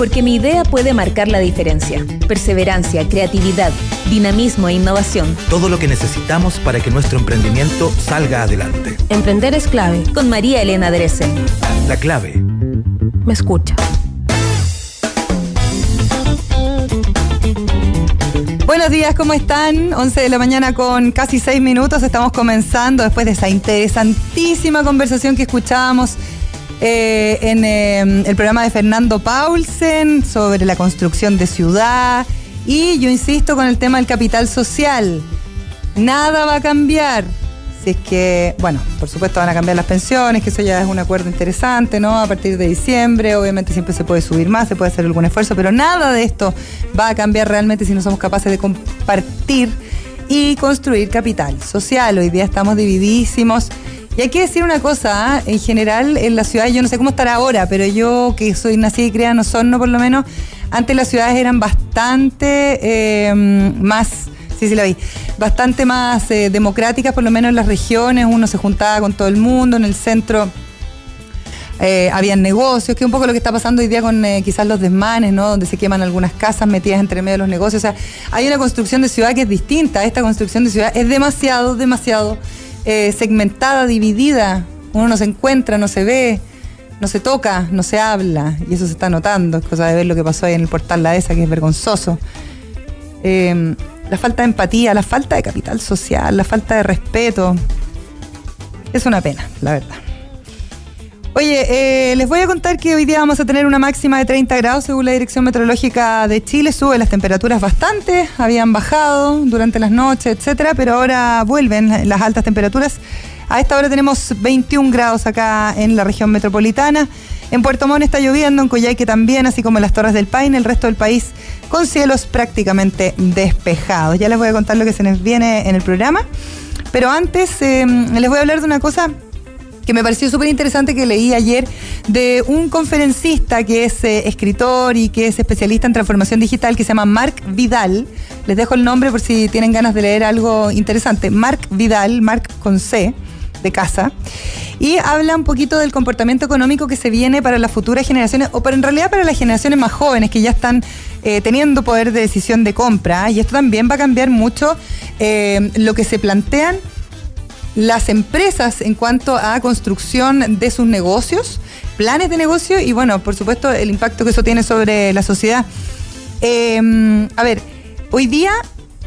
porque mi idea puede marcar la diferencia. Perseverancia, creatividad, dinamismo e innovación. Todo lo que necesitamos para que nuestro emprendimiento salga adelante. Emprender es clave. Con María Elena Dresen. La clave. Me escucha. Buenos días, ¿cómo están? 11 de la mañana con casi 6 minutos. Estamos comenzando después de esa interesantísima conversación que escuchábamos eh, en eh, el programa de Fernando Paulsen sobre la construcción de ciudad. Y yo insisto con el tema del capital social. Nada va a cambiar. Si es que, bueno, por supuesto van a cambiar las pensiones, que eso ya es un acuerdo interesante, ¿no? A partir de diciembre, obviamente siempre se puede subir más, se puede hacer algún esfuerzo, pero nada de esto va a cambiar realmente si no somos capaces de compartir y construir capital social. Hoy día estamos dividísimos. Y hay que decir una cosa, ¿ah? en general en la ciudad, yo no sé cómo estará ahora, pero yo que soy nacida y criada en Osorno por lo menos, antes las ciudades eran bastante eh, más Sí, sí, la vi. Bastante más eh, democráticas, por lo menos en las regiones. Uno se juntaba con todo el mundo. En el centro eh, habían negocios, que es un poco lo que está pasando hoy día con eh, quizás los desmanes, ¿no? Donde se queman algunas casas metidas entre medio de los negocios. O sea, hay una construcción de ciudad que es distinta. Esta construcción de ciudad es demasiado, demasiado segmentada, dividida. Uno no se encuentra, no se ve no se toca, no se habla, y eso se está notando, es cosa de ver lo que pasó ahí en el portal La ESA, que es vergonzoso. Eh, la falta de empatía, la falta de capital social, la falta de respeto. Es una pena, la verdad. Oye, eh, les voy a contar que hoy día vamos a tener una máxima de 30 grados según la Dirección Meteorológica de Chile. Sube las temperaturas bastante, habían bajado durante las noches, etcétera, pero ahora vuelven las altas temperaturas. A esta hora tenemos 21 grados acá en la región metropolitana. En Puerto Montt está lloviendo, en Coyhaique también, así como en las Torres del Paine, el resto del país con cielos prácticamente despejados. Ya les voy a contar lo que se nos viene en el programa, pero antes eh, les voy a hablar de una cosa que me pareció súper interesante que leí ayer de un conferencista que es eh, escritor y que es especialista en transformación digital que se llama Mark Vidal. Les dejo el nombre por si tienen ganas de leer algo interesante. Mark Vidal, Mark con C de casa y habla un poquito del comportamiento económico que se viene para las futuras generaciones o para en realidad para las generaciones más jóvenes que ya están eh, teniendo poder de decisión de compra y esto también va a cambiar mucho eh, lo que se plantean las empresas en cuanto a construcción de sus negocios, planes de negocio y bueno, por supuesto el impacto que eso tiene sobre la sociedad. Eh, a ver, hoy día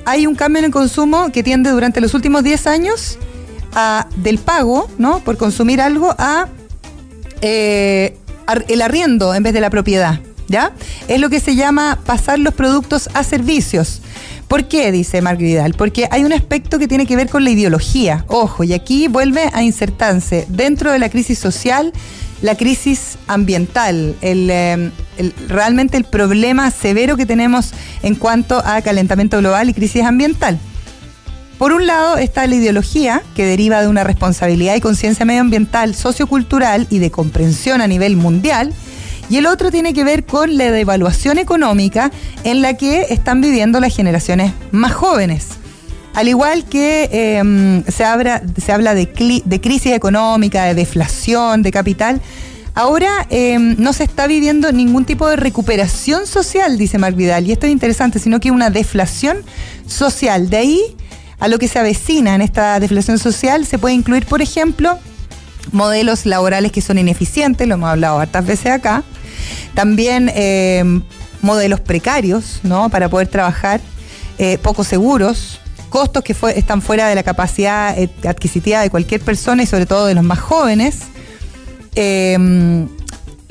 hay un cambio en el consumo que tiende durante los últimos 10 años del pago, ¿no? Por consumir algo a eh, el arriendo en vez de la propiedad, ¿ya? Es lo que se llama pasar los productos a servicios. ¿Por qué? Dice Mark Vidal. Porque hay un aspecto que tiene que ver con la ideología. Ojo, y aquí vuelve a insertarse dentro de la crisis social la crisis ambiental, eh, realmente el problema severo que tenemos en cuanto a calentamiento global y crisis ambiental. Por un lado está la ideología, que deriva de una responsabilidad y conciencia medioambiental, sociocultural y de comprensión a nivel mundial, y el otro tiene que ver con la devaluación económica en la que están viviendo las generaciones más jóvenes. Al igual que em, se, habla, de, crisis económica, de deflación, de capital, ahora em, no se está viviendo ningún tipo de recuperación social, dice Mark Vidal, y esto es interesante, sino que una deflación social. De ahí a lo que se avecina en esta deflación social se puede incluir, por ejemplo, modelos laborales que son ineficientes, lo hemos hablado hartas veces acá, también eh, modelos precarios, ¿no? Para poder trabajar, eh, poco seguros, costos que están fuera de la capacidad eh, adquisitiva de cualquier persona y sobre todo de los más jóvenes.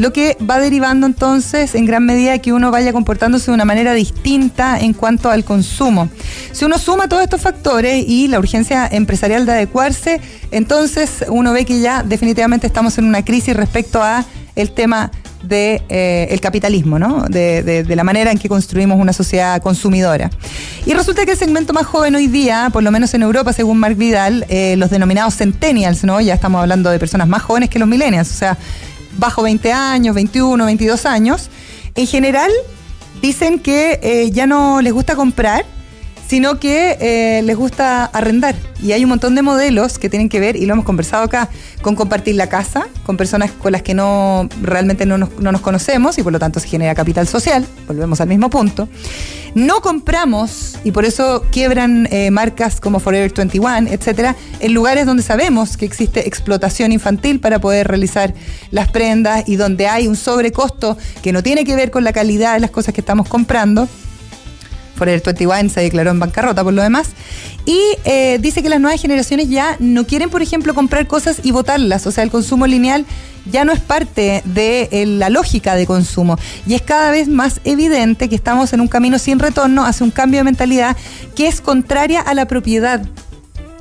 Lo que va derivando entonces en gran medida que uno vaya comportándose de una manera distinta en cuanto al consumo. Si uno suma todos estos factores y la urgencia empresarial de adecuarse, entonces uno ve que ya definitivamente estamos en una crisis respecto a el tema del de, eh, capitalismo, ¿no? De, la manera en que construimos una sociedad consumidora. Y resulta que el segmento más joven hoy día, por lo menos en Europa, según Mark Vidal, eh, los denominados centennials, ¿no? Ya estamos hablando de personas más jóvenes que los millennials, o sea, bajo 20 años, 21, 22 años, en general dicen que eh, ya no les gusta comprar, sino que eh, les gusta arrendar. Y hay un montón de modelos que tienen que ver, y lo hemos conversado acá, con compartir la casa, con personas con las que no realmente no nos, no nos conocemos y por lo tanto se genera capital social, volvemos al mismo punto. No compramos, y por eso quiebran eh, marcas como Forever 21, etcétera, en lugares donde sabemos que existe explotación infantil para poder realizar las prendas y donde hay un sobrecosto que no tiene que ver con la calidad de las cosas que estamos comprando. Forever 21 se declaró en bancarrota por lo demás. Y eh, dice que las nuevas generaciones ya no quieren, por ejemplo, comprar cosas y botarlas. O sea, el consumo lineal ya no es parte de eh, la lógica de consumo. Y es cada vez más evidente que estamos en un camino sin retorno hacia un cambio de mentalidad que es contraria a la propiedad.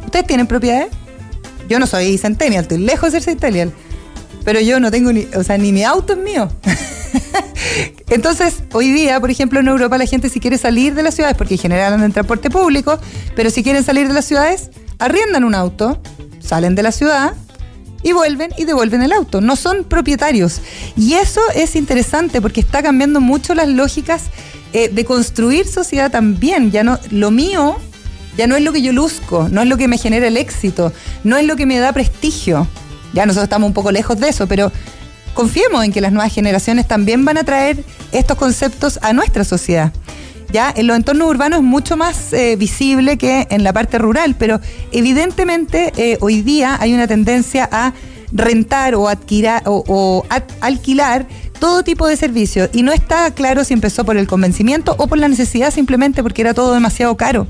¿Ustedes tienen propiedades? Yo no soy centennial, estoy lejos de ser centennial. Pero yo no tengo ni, o sea, ni mi auto es mío. Entonces, hoy día, por ejemplo, en Europa la gente si quiere salir de las ciudades, porque en general andan en transporte público, pero si quieren salir de las ciudades, arriendan un auto, salen de la ciudad y vuelven y devuelven el auto. No son propietarios. Y eso es interesante porque está cambiando mucho las lógicas eh, de construir sociedad también. Ya no, lo mío ya no es lo que yo luzco, no es lo que me genera el éxito, no es lo que me da prestigio. Ya nosotros estamos un poco lejos de eso, pero confiemos en que las nuevas generaciones también van a traer estos conceptos a nuestra sociedad. Ya en los entornos urbanos es mucho más eh, visible que en la parte rural, pero evidentemente eh, hoy día hay una tendencia a rentar o, o, alquilar todo tipo de servicios y no está claro si empezó por el convencimiento o por la necesidad simplemente porque era todo demasiado caro.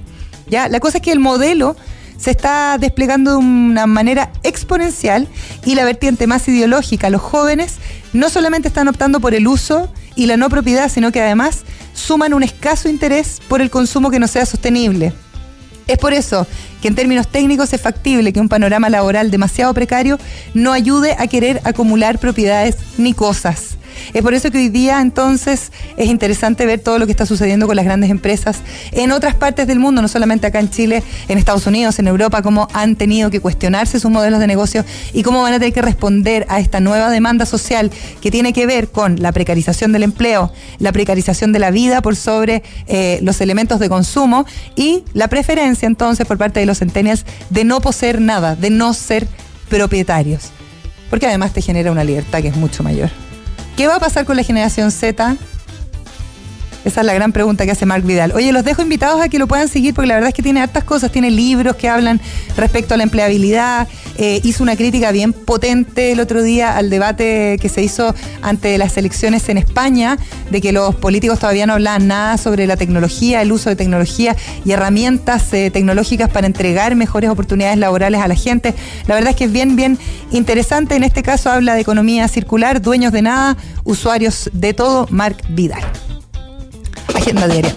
Ya la cosa es que el modelo se está desplegando de una manera exponencial y la vertiente más ideológica, los jóvenes no solamente están optando por el uso y la no propiedad, sino que además suman un escaso interés por el consumo que no sea sostenible. Es por eso que en términos técnicos es factible que un panorama laboral demasiado precario no ayude a querer acumular propiedades ni cosas. Es por eso que hoy día entonces es interesante ver todo lo que está sucediendo con las grandes empresas en otras partes del mundo, no solamente acá en Chile, en Estados Unidos, en Europa, cómo han tenido que cuestionarse sus modelos de negocio y cómo van a tener que responder a esta nueva demanda social que tiene que ver con la precarización del empleo, la precarización de la vida por sobre eh, los elementos de consumo y la preferencia entonces por parte de los centenials de no poseer nada, de no ser propietarios. Porque además te genera una libertad que es mucho mayor. ¿Qué va a pasar con la generación Z? Esa es la gran pregunta que hace Mark Vidal. Oye, los dejo invitados a que lo puedan seguir porque la verdad es que tiene hartas cosas. Tiene libros que hablan respecto a la empleabilidad. Eh, hizo una crítica bien potente el otro día al debate que se hizo ante las elecciones en España, de que los políticos todavía no hablaban nada sobre la tecnología, el uso de tecnología y herramientas eh, tecnológicas para entregar mejores oportunidades laborales a la gente. La verdad es que es bien, bien interesante. En este caso habla de economía circular, dueños de nada, usuarios de todo. Mark Vidal. Agenda diaria.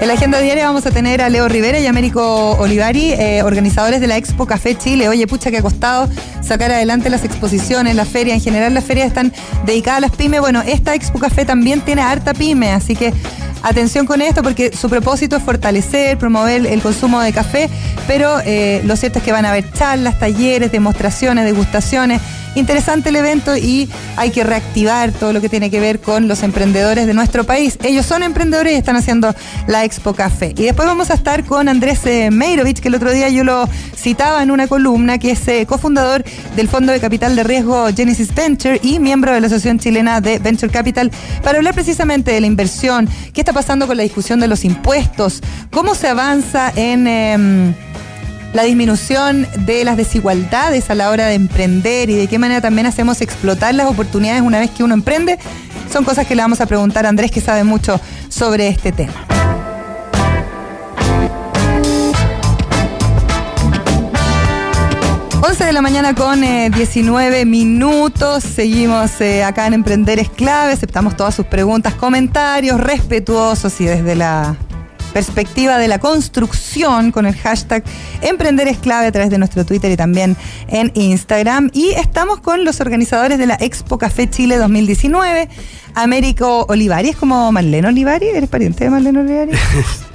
En la agenda diaria vamos a tener a Leo Rivera y Américo Olivari, eh, organizadores de la Expo Café Chile. Oye, pucha, que ha costado sacar adelante las exposiciones, la feria. En general, las ferias están dedicadas a las pymes. Bueno, esta Expo Café también tiene harta pyme, así que atención con esto porque su propósito es fortalecer, promover el consumo de café, pero eh, lo cierto es que van a haber charlas, talleres, demostraciones, degustaciones interesante el evento y hay que reactivar todo lo que tiene que ver con los emprendedores de nuestro país. Ellos son emprendedores y están haciendo la Expo Café. Y después vamos a estar con Andrés eh, Meirovich, que el otro día yo lo citaba en una columna, que es eh, cofundador del Fondo de Capital de Riesgo Genesis Venture y miembro de la Asociación Chilena de Venture Capital, para hablar precisamente de la inversión, qué está pasando con la discusión de los impuestos, cómo se avanza en... Em, la disminución de las desigualdades a la hora de emprender y de qué manera también hacemos explotar las oportunidades una vez que uno emprende, son cosas que le vamos a preguntar a Andrés que sabe mucho sobre este tema. 11 de la mañana con 19 eh, minutos. Seguimos eh, acá en Emprender es clave. Aceptamos todas sus preguntas, comentarios respetuosos y desde la perspectiva de la construcción con el hashtag Emprender es clave a través de nuestro Twitter y también en Instagram. Y estamos con los organizadores de la Expo Café Chile 2019, Américo Olivari. ¿Es como Marlene Olivari? ¿Eres pariente de Marlene Olivari?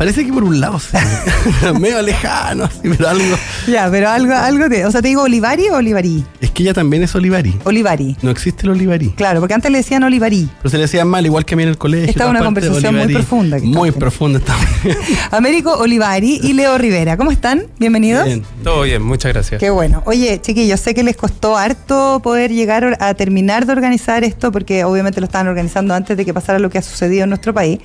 Parece que por un lado, sí. medio lejano, sí, pero algo. Ya, pero algo, algo te. O sea, te digo Olivari o Olivarí. Es que ella también es Olivari. Olivari. No existe el Olivari. Claro, porque antes le decían Olivarí. Pero se le decían mal, igual que a mí en el colegio. Esta es una conversación muy profunda que Muy profunda estamos. Américo Olivari y Leo Rivera. ¿Cómo están? Bienvenidos. Bien. Todo bien, muchas gracias. Qué bueno. Oye, chiquillos, sé que les costó harto poder llegar a terminar de organizar esto, porque obviamente lo estaban organizando antes de que pasara lo que ha sucedido en nuestro país.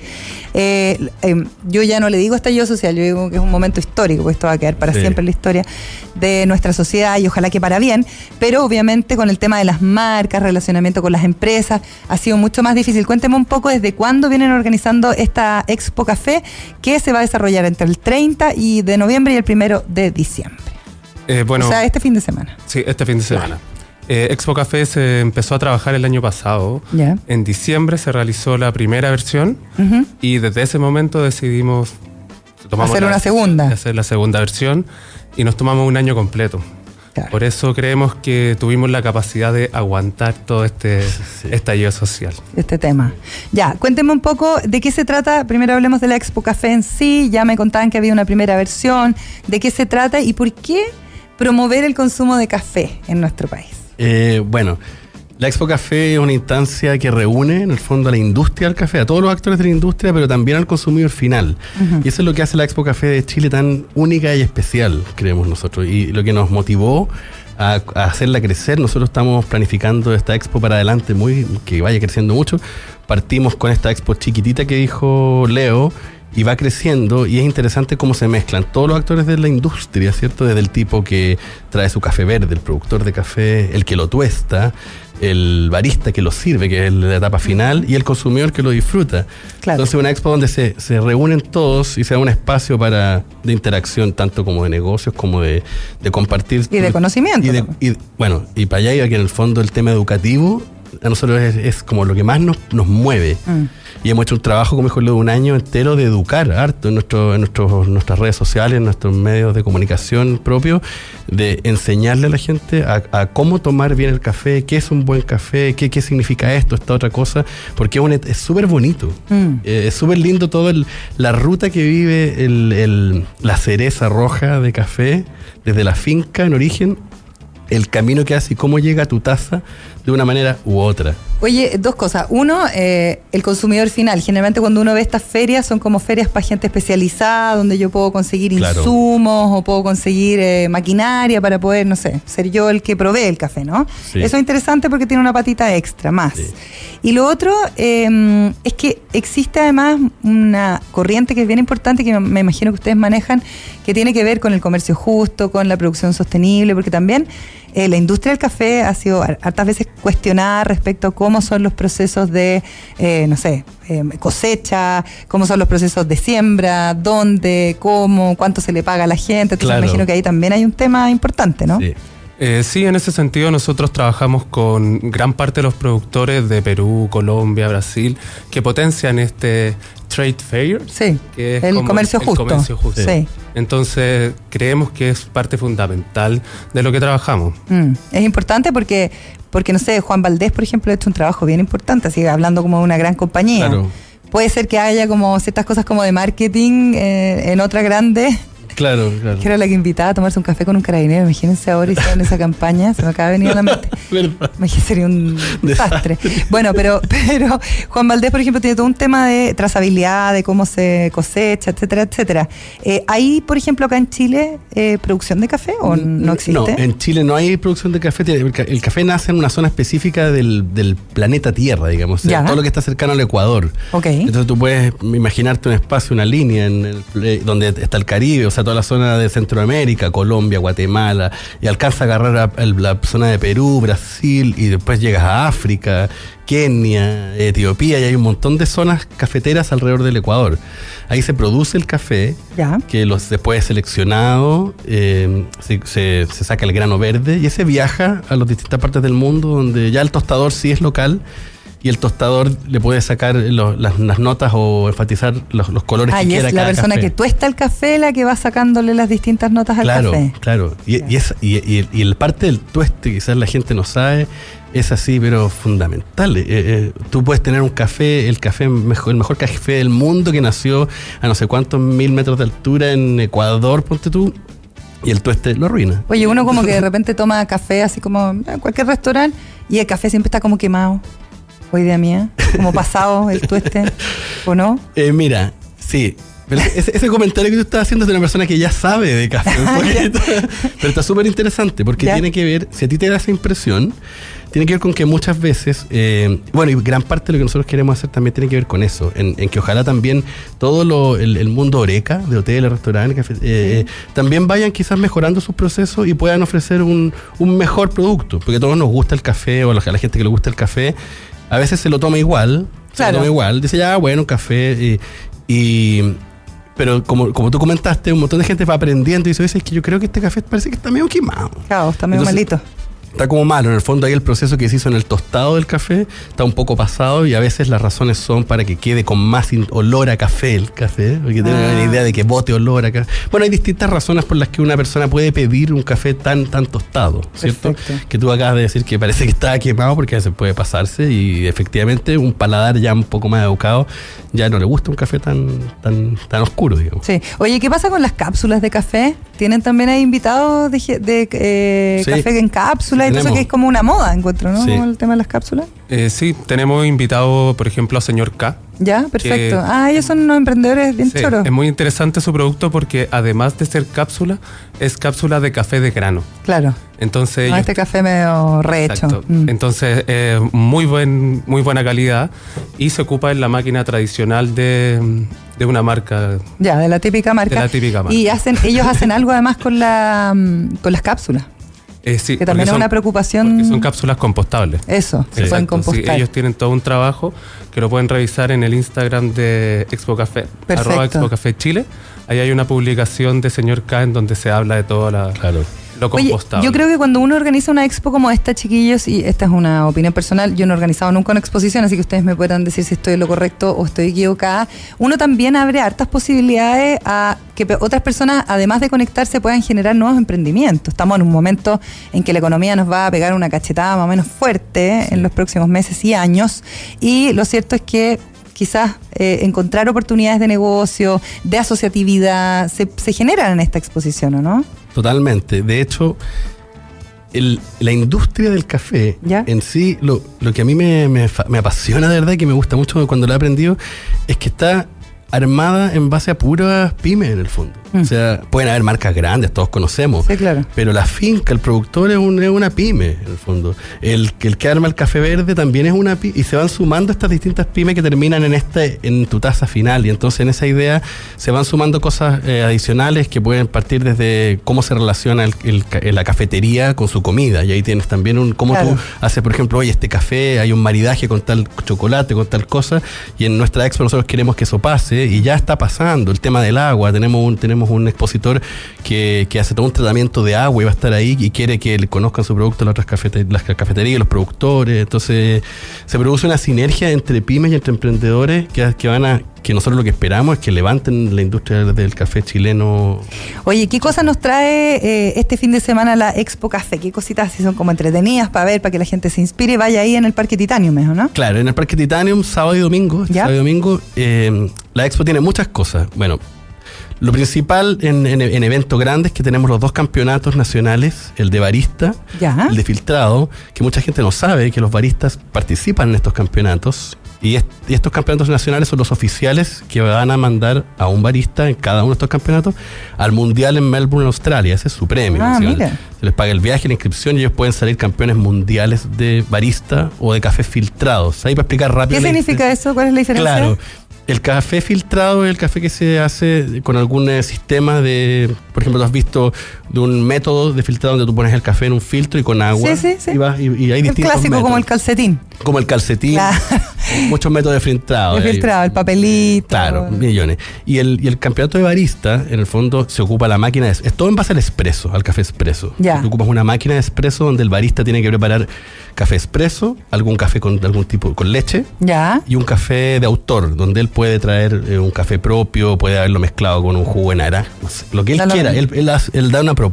Eh, eh, yo ya no le digo estallido social, yo digo que es un momento histórico, porque esto va a quedar para Sí. siempre en la historia de nuestra sociedad y ojalá que para bien, pero obviamente con el tema de las marcas, relacionamiento con las empresas, ha sido mucho más difícil. Cuénteme un poco desde cuándo vienen organizando esta Expo Café que se va a desarrollar entre el 30 y de noviembre y el primero de diciembre. Eh, bueno, o sea, este fin de semana. sí, este fin de semana. Eh, Expo Café se empezó a trabajar el año pasado. Ya. En diciembre se realizó la primera versión Ujú. y desde ese momento decidimos tomamos Hacer la una segunda. hacer la segunda versión y nos tomamos un año completo. Claro. Por eso creemos que tuvimos la capacidad de aguantar todo este estallido social. este tema. Ya, cuénteme un poco de qué se trata. Primero hablemos de la Expo Café en sí. Ya me contaban que había una primera versión. ¿De qué se trata y por qué promover el consumo de café en nuestro país? Eh, bueno, la Expo Café es una instancia que reúne en el fondo a la industria del café, a todos los actores de la industria, pero también al consumidor final. Y eso es lo que hace la Expo Café de Chile tan única y especial, creemos nosotros. Y lo que nos motivó a, a hacerla crecer, nosotros estamos planificando esta expo para adelante, muy que vaya creciendo mucho. Partimos con esta expo chiquitita que dijo Leo, y va creciendo y es interesante cómo se mezclan todos los actores de la industria, ¿cierto? Desde el tipo que trae su café verde, el productor de café, el que lo tuesta, el barista que lo sirve, que es la etapa final, y el consumidor que lo disfruta. Claro. Entonces una expo donde se, se reúnen todos y se da un espacio para de interacción, tanto como de negocios como de, de compartir. Y de conocimiento Y de- y, bueno, y para allá iba que en el fondo el tema educativo a nosotros es, es como lo que más nos, nos mueve. Mm. Y hemos hecho un trabajo, como dijo de un año entero de educar harto en, nuestro, en nuestros, nuestras redes sociales, en nuestros medios de comunicación propios, de enseñarle a la gente a, a cómo tomar bien el café, qué es un buen café, qué, qué significa esto, esta otra cosa, porque es súper bonito. Mm. Eh, es súper lindo toda la ruta que vive el- el- la cereza roja de café, desde la finca en origen, el camino que hace y cómo llega a tu taza de una manera u otra. Oye, dos cosas. Uno, eh, el consumidor final. Generalmente cuando uno ve estas ferias son como ferias para gente especializada, donde yo puedo conseguir Claro. insumos o puedo conseguir eh, maquinaria para poder, no sé, ser yo el que provee el café, ¿no? Sí. Eso es interesante porque tiene una patita extra más. Sí. Y lo otro eh, es que existe además una corriente que es bien importante, que me imagino que ustedes manejan, que tiene que ver con el comercio justo, con la producción sostenible, porque también eh, la industria del café ha sido har- hartas veces cuestionada respecto a cómo son los procesos de, eh, no sé, eh, cosecha, cómo son los procesos de siembra, dónde, cómo, cuánto se le paga a la gente. Entonces Claro. me imagino que ahí también hay un tema importante, ¿no? Sí. Eh, sí, en ese sentido nosotros trabajamos con gran parte de los productores de Perú, Colombia, Brasil, que potencian este trade fair. Sí, que es el como comercio el justo. comercio justo. Sí. Entonces creemos que es parte fundamental de lo que trabajamos. Mm, Es importante porque, porque, no sé, Juan Valdés, por ejemplo, ha hecho un trabajo bien importante, así que hablando como de una gran compañía. Claro. Puede ser que haya como ciertas cosas como de marketing eh, en otra grande, Claro, claro. que era la que invitaba a tomarse un café con un carabinero. Imagínense ahora y en esa campaña, se me acaba de venir a la mente. Imagínate, sería un desastre. Bueno, pero, pero Juan Valdés, por ejemplo, tiene todo un tema de trazabilidad, de cómo se cosecha, etcétera, etcétera. Eh, ¿Hay, por ejemplo, acá en Chile eh, producción de café o no existe? No, en Chile no hay producción de café. El ca- el café nace en una zona específica del, del planeta Tierra, digamos. o sea. Todo lo que está cercano al Ecuador. Ok. Entonces tú puedes imaginarte un espacio, una línea en el- eh, donde está el Caribe, o sea, toda la zona de Centroamérica, Colombia, Guatemala, y alcanza a agarrar a- la zona de Perú, Brasil, y después llegas a África, Kenia, Etiopía, y hay un montón de zonas cafeteras alrededor del Ecuador. Ahí se produce el café, Ya. que los después es seleccionado, eh, se, se- se saca el grano verde y ese viaja a las distintas partes del mundo donde ya el tostador sí es local y el tostador le puede sacar lo- las, las notas o enfatizar los, los colores Ah, que y quiera es la cada persona café. que tuesta el café la que va sacándole las distintas notas al Claro, café. claro. Y, y, es, y, y- y el parte del tueste, quizás la gente no sabe, es así, pero fundamental. Eh, eh, tú puedes tener un café, el café mejor, el mejor café del mundo que nació a no sé cuántos mil metros de altura en Ecuador, ponte tú, y el tueste lo arruina. Oye, uno como que de repente toma café así como en cualquier restaurante y el café siempre está como quemado. O idea mía, como pasado el tueste, ¿o no? Eh, mira, sí. Ese, ese comentario que tú estás haciendo es de una persona que ya sabe de café un poquito. Pero está súper interesante porque Ya. tiene que ver, si a ti te da esa impresión, tiene que ver con que muchas veces, eh, bueno, y gran parte de lo que nosotros queremos hacer también tiene que ver con eso, en, en que ojalá también todo lo, el, el mundo oreca, de hoteles, restaurantes, café, eh, eh, también vayan quizás mejorando sus procesos y puedan ofrecer un, un mejor producto, porque a todos nos gusta el café o a la, a la gente que le gusta el café, a veces se lo toma igual, se lo toma igual, dice ya, bueno, un café y... y- pero como, como tú comentaste, un montón de gente va aprendiendo y dice, "Oye, es que yo creo que este café parece que está medio quemado. Claro, está medio Entonces, malito. Está como malo, en el fondo ahí el proceso que se hizo en el tostado del café está un poco pasado y a veces las razones son para que quede con más olor a café el café, porque tienen Ah. la idea de que bote olor a café. Bueno, hay distintas razones por las que una persona puede pedir un café tan tan tostado, ¿cierto? Perfecto. Que tú acabas de decir que parece que está quemado porque a veces puede pasarse y efectivamente un paladar ya un poco más educado ya no le gusta un café tan tan tan oscuro, digamos. Sí. Oye, ¿qué pasa con las cápsulas de café? ¿Tienen también ahí invitados de, de, eh, Sí. café en cápsula? Y todo eso que es como una moda, encuentro, ¿no? Sí. Como el tema de las cápsulas. Eh, sí, tenemos invitado, por ejemplo, a señor K. Ya, perfecto. Que- Ah, ellos son unos emprendedores bien Sí, choros. es muy interesante su producto porque además de ser cápsula, es cápsula de café de grano. Claro. Entonces, No, ellos- este café medio rehecho. Exacto. Mm. Entonces, eh, muy, buen, muy buena calidad y se ocupa en la máquina tradicional de, de una marca. Ya, de la típica marca. De la típica marca. Y hacen, ellos hacen algo además con la mm, con las cápsulas. Eh, sí, Que también es una preocupación- son cápsulas compostables. Eso, se Exacto, pueden sí, ellos tienen todo un trabajo que lo pueden revisar en el Instagram de Expo Café, Perfecto. arroba Expo Café Chile. Ahí hay una publicación de señor K en donde se habla de todo la, Claro. Lo Oye, compostable. yo creo que cuando uno organiza una expo como esta, chiquillos, y esta es una opinión personal, yo no he organizado nunca una exposición, así que ustedes me puedan decir si estoy en lo correcto o estoy equivocada, uno también abre hartas posibilidades a que otras personas, además de conectarse, puedan generar nuevos emprendimientos. Estamos en un momento en que la economía nos va a pegar una cachetada más o menos fuerte en los próximos meses y años, y lo cierto es que quizás eh, encontrar oportunidades de negocio, de asociatividad, se, se generan en esta exposición, ¿o no? Totalmente. De hecho, el- la industria del café ¿Ya? en sí, lo, lo que a mí me, me apasiona de verdad y que me gusta mucho cuando lo he aprendido, es que está armada en base a puras pymes en el fondo. Mm. O sea, pueden haber marcas grandes, todos conocemos. Sí, claro. Pero la finca, el productor es, un- es una pyme, en el fondo. El, el que arma el café verde también es una pyme. Y se van sumando estas distintas pymes que terminan en este en tu taza final. Y entonces en esa idea se van sumando cosas eh, adicionales que pueden partir desde cómo se relaciona el- el ca- la cafetería con su comida. Y ahí tienes también un cómo Claro. tú haces, por ejemplo, oye, este café, hay un maridaje con tal chocolate, con tal cosa. Y en nuestra expo nosotros queremos que eso pase. Y ya está pasando. El tema del agua. Tenemos un, tenemos un expositor que, que hace todo un tratamiento de agua y va a estar ahí y quiere que le conozcan su producto las otras cafete- las cafeterías, los productores. Entonces se produce una sinergia entre pymes y entre emprendedores que, que van a que nosotros lo que esperamos es que levanten la industria del café chileno. Oye, ¿qué cosas nos trae eh, este fin de semana la Expo Café? ¿Qué cositas así son como entretenidas para ver, para que la gente se inspire y vaya ahí en el Parque Titanium, ¿o no? Claro, en el Parque Titanium, sábado y domingo. este sábado y domingo, eh, la expo tiene muchas cosas. Bueno, lo principal en, en- en eventos grandes es que tenemos los dos campeonatos nacionales, el de barista, Ya. el de filtrado, que mucha gente no sabe que los baristas participan en estos campeonatos. Y, est- y estos campeonatos nacionales son los oficiales que van a mandar a un barista en cada uno de estos campeonatos al Mundial en Melbourne, Australia. Ese es su premio. Ah, mira. Se les paga el viaje, la inscripción y ellos pueden salir campeones mundiales de barista o de cafés filtrados. Ahí para explicar rápido. ¿Qué significa eso? ¿Cuál es la diferencia? Claro. El café filtrado es el café que se hace con algún eh, sistema de, por ejemplo, tú has visto de un método de filtrado donde tú pones el café en un filtro y con agua. Sí, sí, sí. Y, vas- y- y hay el distintos clásico como el calcetín. Como el calcetín. Claro. muchos métodos de filtrado. Hay- filtrado, el papelito. Claro, millones. Y el, y el campeonato de barista, en el fondo, se ocupa la máquina de... Es todo en base al espresso, al café espresso. Ya. Tú ocupas una máquina de espresso donde el barista tiene que preparar café espresso, algún café con algún tipo, con leche, Ya. y un café de autor, donde él puede traer eh, un café propio, puede haberlo mezclado con un jugo de naranja, no sé, lo que él quiera. Él, él él da una propuesta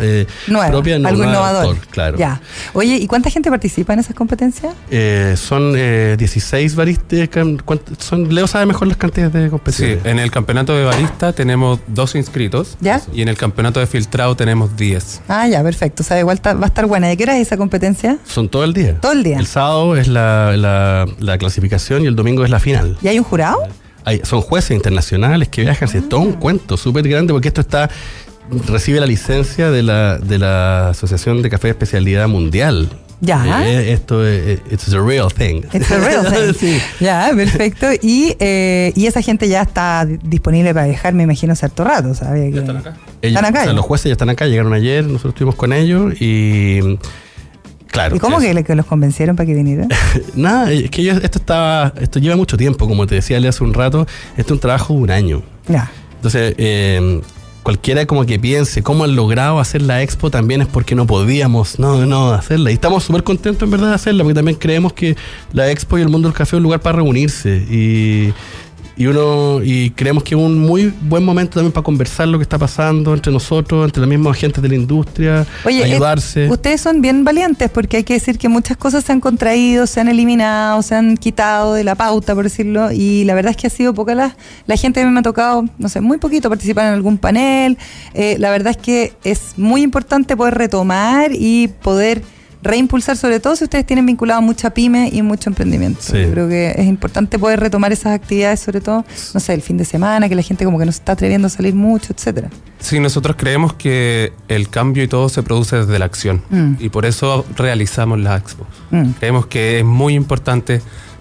eh, Nueva, propia, no, algo innovador. autor, claro. Ya. Oye, ¿y cuánta gente participa en esas competencias? Eh, son eh, 16 baristas, can- ¿cuánto- son, Leo sabe mejor las cantidades de Sí, competición. en el campeonato de barista tenemos dos inscritos. ¿Ya? Y en el campeonato de filtrado tenemos 10. Ah, ya, perfecto. O sea, igual ta- va a estar buena. ¿De qué hora es esa competencia? Son todo el día. Todo el día. El sábado es la, la- la clasificación y el domingo es la final. ¿Y hay un jurado? Hay- son jueces internacionales que viajan, sí, es todo un Ah. cuento súper grande porque esto está recibe la licencia de la, de la Asociación de Café de Especialidad Mundial. Ya. Eh, esto es it's a real thing. It's a real thing. Sí. Ya, perfecto. Y, eh, y esa gente ya está di- disponible para viajar, me imagino, cierto rato, ¿sabes? Que- Ellos- Están acá o sea, ya. los jueces ya están acá, llegaron ayer, nosotros estuvimos con ellos y claro. ¿Y cómo es- que, que los convencieron para que vinieran? Nada, es que ellos, esto estaba, esto lleva mucho tiempo, como te decía Ale hace un rato, esto es un trabajo de un año. Ya. Entonces, eh, cualquiera como que piense cómo han logrado hacer la expo también es porque no podíamos no, no hacerla. Y estamos súper contentos en verdad de hacerla, porque también creemos que la expo y el mundo del café es un lugar para reunirse. Y, y uno y creemos que es un muy buen momento también para conversar lo que está pasando entre nosotros, entre los mismos agentes de la industria, Oye, ayudarse. ustedes son bien valientes porque hay que decir que muchas cosas se han contraído, se han eliminado, se han quitado de la pauta, por decirlo, y la verdad es que ha sido poca la, la gente que me ha tocado, no sé, muy poquito participar en algún panel. Eh, la verdad es que es muy importante poder retomar y poder reimpulsar, sobre todo si ustedes tienen vinculado mucha pyme y mucho emprendimiento. Sí. Yo creo que es importante poder retomar esas actividades, sobre todo, no sé, el fin de semana, que la gente como que no se está atreviendo a salir mucho, etcétera. Sí, nosotros creemos que el cambio y todo se produce desde la acción. Mm. Y por eso realizamos la expo. Mm. Creemos que es muy importante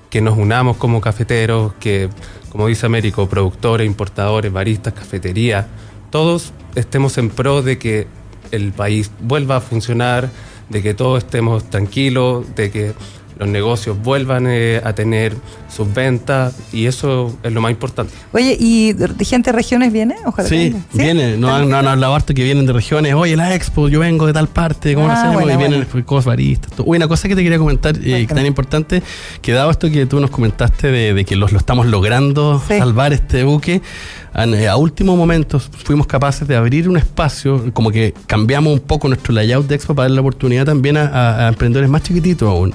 que nos unamos como cafeteros, que, como dice Américo, productores, importadores, baristas, cafeterías, todos estemos en pro de que el país vuelva a funcionar, de que todos estemos tranquilos, de que los negocios vuelvan eh, a tener sus ventas y eso es lo más importante. Oye, ¿y de gente de regiones viene? Ojalá. Sí, venga. viene. No han, no han hablado harto que vienen de regiones. Oye, la expo, yo vengo de tal parte, ¿cómo lo Ah, hacemos? buena, y vienen pues, cosas baristas. Uy, una cosa que te quería comentar, eh, que tan importante, que dado esto que tú nos comentaste de, de que los, lo estamos logrando Sí. salvar este buque, a último momento fuimos capaces de abrir un espacio, como que cambiamos un poco nuestro layout de expo para dar la oportunidad también a, emprendedores más chiquititos aún.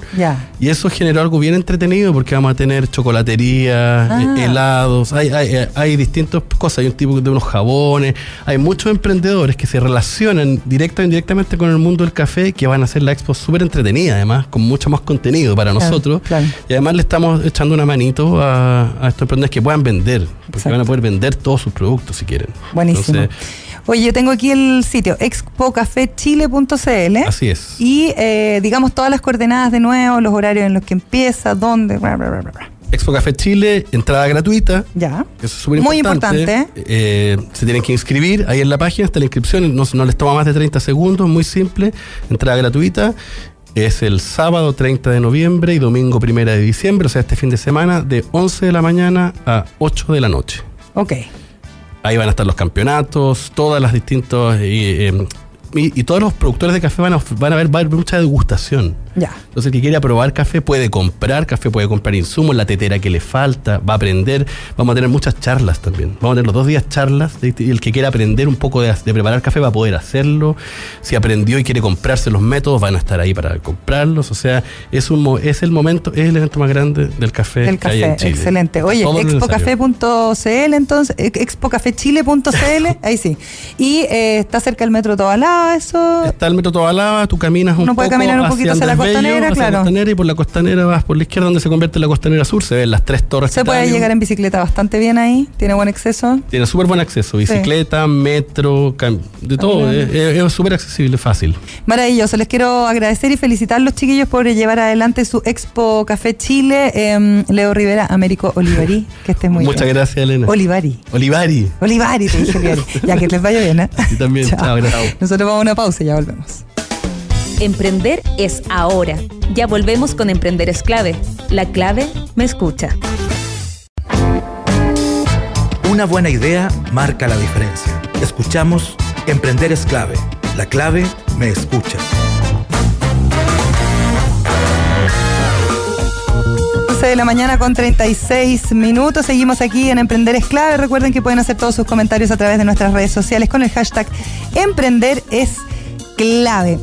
Y eso generó algo bien entretenido porque vamos a tener chocolatería, Ah. eh, helados, hay, hay, eh, hay distintas cosas, hay un tipo de unos jabones, hay muchos emprendedores que se relacionan directa o indirectamente con el mundo del café que van a hacer la expo súper entretenida además, con mucho más contenido para Claro, nosotros. claro. Y además le estamos echando una manito a, a estos emprendedores que puedan vender, porque Exacto. van a poder vender todos sus productos si quieren. Buenísimo. Entonces, Oye, yo tengo aquí el sitio expocafechile.cl así es. y eh, digamos todas las coordenadas de nuevo, los horarios en los que empieza, dónde, bla, bla, bla, bla. Expo Café Chile, entrada gratuita. Ya. Eso es súper Muy importante. importante. Eh, se tienen que inscribir ahí en la página, está la inscripción, no, no les toma más de 30 segundos, muy simple, entrada gratuita. Es el sábado 30 de noviembre y domingo 1 de diciembre, o sea, este fin de semana, de 11 de la mañana a 8 de la noche. Ok. Ahí van a estar los campeonatos, todas las distintas... eh, y, y todos los productores de café van a, van a ver, va a haber mucha degustación. Ya. Entonces, el que quiera probar café puede comprar café, puede comprar insumos, la tetera que le falta, va a aprender. Vamos a tener muchas charlas también. Vamos a tener los dos días charlas. de- Y el que quiera aprender un poco de, de preparar café va a poder hacerlo. Si aprendió y quiere comprarse los métodos, van a estar ahí para comprarlos. O sea, es, un, es el momento, es el evento más grande del café, El que hay café, en Chile. excelente. Oye, expocafé.cl entonces, ex- expocafechile.cl, ahí sí. Y eh, está cerca del metro Tobalaba, eso. Está el metro Tobalaba, tú caminas un Uno puede poco caminar un poquito hacia la Bello, costanera, claro. la costanera y por la costanera vas por la izquierda donde se convierte en la costanera sur, se ven las tres torres. Se puede llegar en bicicleta bastante bien ahí, tiene buen acceso. Tiene súper buen acceso, bicicleta, metro, cam- de todo, Ah, es súper accesible, fácil. Maravilloso, les quiero agradecer y felicitar a los chiquillos por llevar adelante su Expo Café Chile. Em, Leo Rivera, Américo Olivari, que estés muy Muchas bien. gracias, Elena. Olivari. Olivari. Olivari, te dije Olivari. Ya que les vaya bien, ¿eh? Y también, chao, gracias. Nosotros vamos a una pausa y ya volvemos. Emprender es ahora. Ya volvemos con Emprender es clave. La clave me escucha. Una buena idea marca la diferencia. Escuchamos Emprender es clave. La clave me escucha. 11 de la mañana con 36 minutos. Seguimos aquí en Emprender es clave. Recuerden que pueden hacer todos sus comentarios a través de nuestras redes sociales con el hashtag Emprender es clave.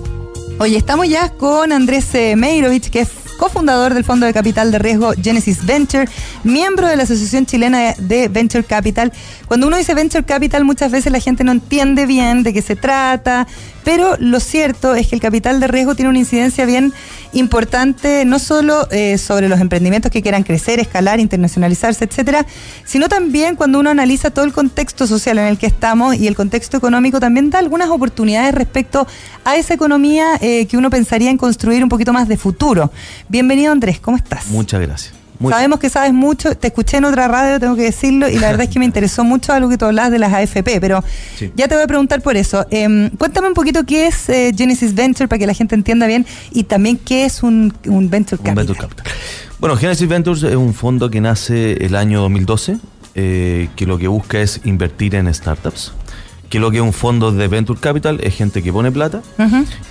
Oye, estamos ya con Andrés eh, Meirovich, que es cofundador del Fondo de Capital de Riesgo Genesis Venture, miembro de la Asociación Chilena de Venture Capital. Cuando uno dice Venture Capital, muchas veces la gente no entiende bien de qué se trata, pero lo cierto es que el capital de riesgo tiene una incidencia bien importante, no solo eh, sobre los emprendimientos que quieran crecer, escalar, internacionalizarse, etcétera, sino también cuando uno analiza todo el contexto social en el que estamos y el contexto económico, también da algunas oportunidades respecto a esa economía eh, que uno pensaría en construir un poquito más de futuro. Bienvenido Andrés, ¿cómo estás? Muchas gracias. Muy Sabemos que sabes mucho, te escuché en otra radio, tengo que decirlo, y la verdad es que me interesó mucho algo que tú hablabas de las AFP, pero Sí. ya te voy a preguntar por eso. Em, cuéntame un poquito qué es eh, Genesis Venture para que la gente entienda bien y también qué es un, un Venture Un Capital. Venture Capital. Bueno, Genesis Ventures es un fondo que nace el año 2012, eh, que lo que busca es invertir en startups. Que lo que es un fondo de Venture Capital es gente que pone plata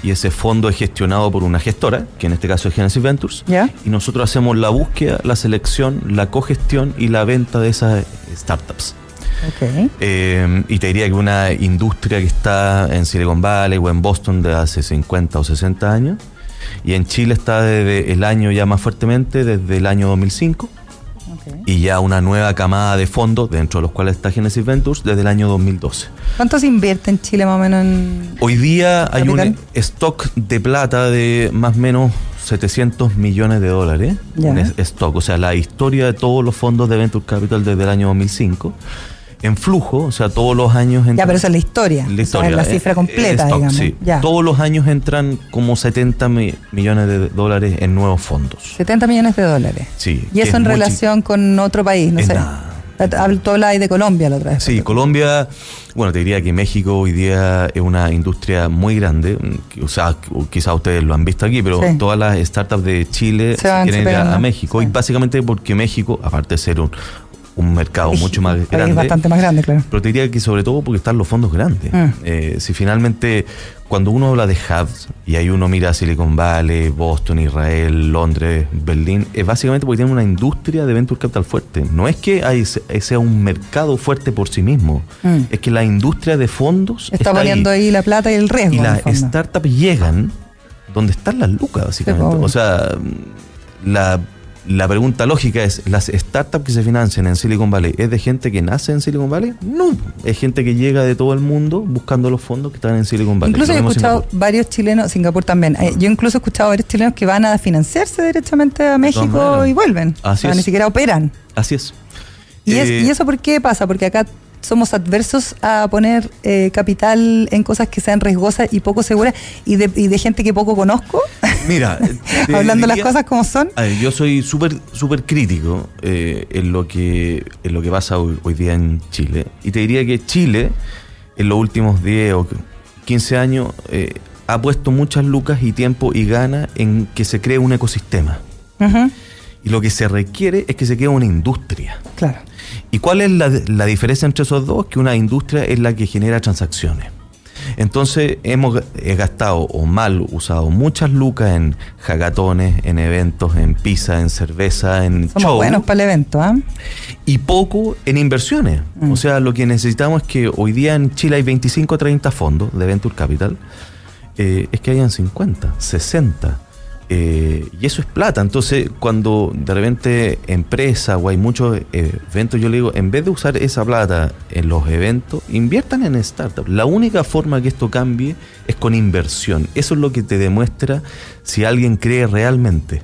y ese fondo es gestionado por una gestora, que en este caso es Genesis Ventures. Y nosotros hacemos la búsqueda, la selección, la cogestión y la venta de esas startups. Ok. Eh, y te diría que una industria que está en Silicon Valley o en Boston de hace 50 o 60 años. Y en Chile está desde el año ya más fuertemente, desde el año 2005. Y ya una nueva camada de fondos, dentro de los cuales está Genesis Ventures, desde el año 2012. ¿Cuánto se invierte en Chile más o menos en... Hoy día hay un stock de plata de más o menos 700 millones de dólares. Ya. Un stock, o sea, la historia de todos los fondos de Venture Capital desde el año 2005. En flujo, o sea, todos los años... Ya, entran- pero esa es la historia. la historia. es la eh, cifra eh, completa, stock, digamos. sí. Ya. Todos los años entran como 70 mi- millones de dólares en nuevos fondos. 70 millones de dólares. Sí. Y eso es en relación con otro país, no sé. nada. Tú hablabas de Colombia la otra vez. Sí, Colombia, bueno, te diría que México hoy día es una industria muy grande. mm, O sea, quizás ustedes lo han visto aquí, pero Sí. todas las startups de Chile Se quieren ir a, México. Sí. Y básicamente porque México, aparte de ser un, un mercado Es mucho más grande, bastante más grande, claro. pero te diría que sobre todo porque están los fondos grandes. Mm. Eh, si finalmente, cuando uno habla de hubs, y ahí uno mira Silicon Valley, Boston, Israel, Londres, Berlín, es básicamente porque tienen una industria de venture capital fuerte. No es que hay, sea un mercado fuerte por sí mismo, Mm. es que la industria de fondos Está, poniendo ahí. la plata y el riesgo. y las startups llegan donde están las lucas, básicamente. o sea, la, la pregunta lógica es, ¿las startups que se financian en Silicon Valley es de gente que nace en Silicon Valley? No, es gente que llega de todo el mundo buscando los fondos que están en Silicon Valley. Incluso he escuchado Singapur. varios chilenos, Singapur también. eh, yo incluso he escuchado varios chilenos que van a financiarse directamente a México y vuelven. Así o sea, es. ni siquiera operan. Así es. ¿Y, es- Eh, ¿Y eso por qué pasa? Porque acá somos adversos a poner eh, capital en cosas que sean riesgosas y poco seguras y de, y de gente que poco conozco, Mira, te hablando las cosas como son. A ver, yo soy súper súper crítico eh, en lo que en lo que pasa hoy, hoy día en Chile. Y te diría que Chile, en los últimos 10 o 15 años, eh, ha puesto muchas lucas y tiempo y ganas en que se cree un ecosistema. Ujú, Y lo que se requiere es que se cree una industria. Claro. ¿Y cuál es la, la diferencia entre esos dos? Que una industria es la que genera transacciones. Entonces hemos he gastado o mal usado muchas lucas en jagatones, en eventos, en pizza, en cerveza, en Somos show buenos para el evento, ¿ah? y poco en inversiones. Mm. O sea, lo que necesitamos es que hoy día en Chile hay 25 o 30 fondos de Venture Capital, eh, es que hayan 50, 60. Eh, y eso es plata. Entonces, cuando de repente empresa o hay muchos eh, eventos, yo le digo, en vez de usar esa plata en los eventos, inviertan en startups. La única forma que esto cambie es con inversión. Eso es lo que te demuestra si alguien cree realmente.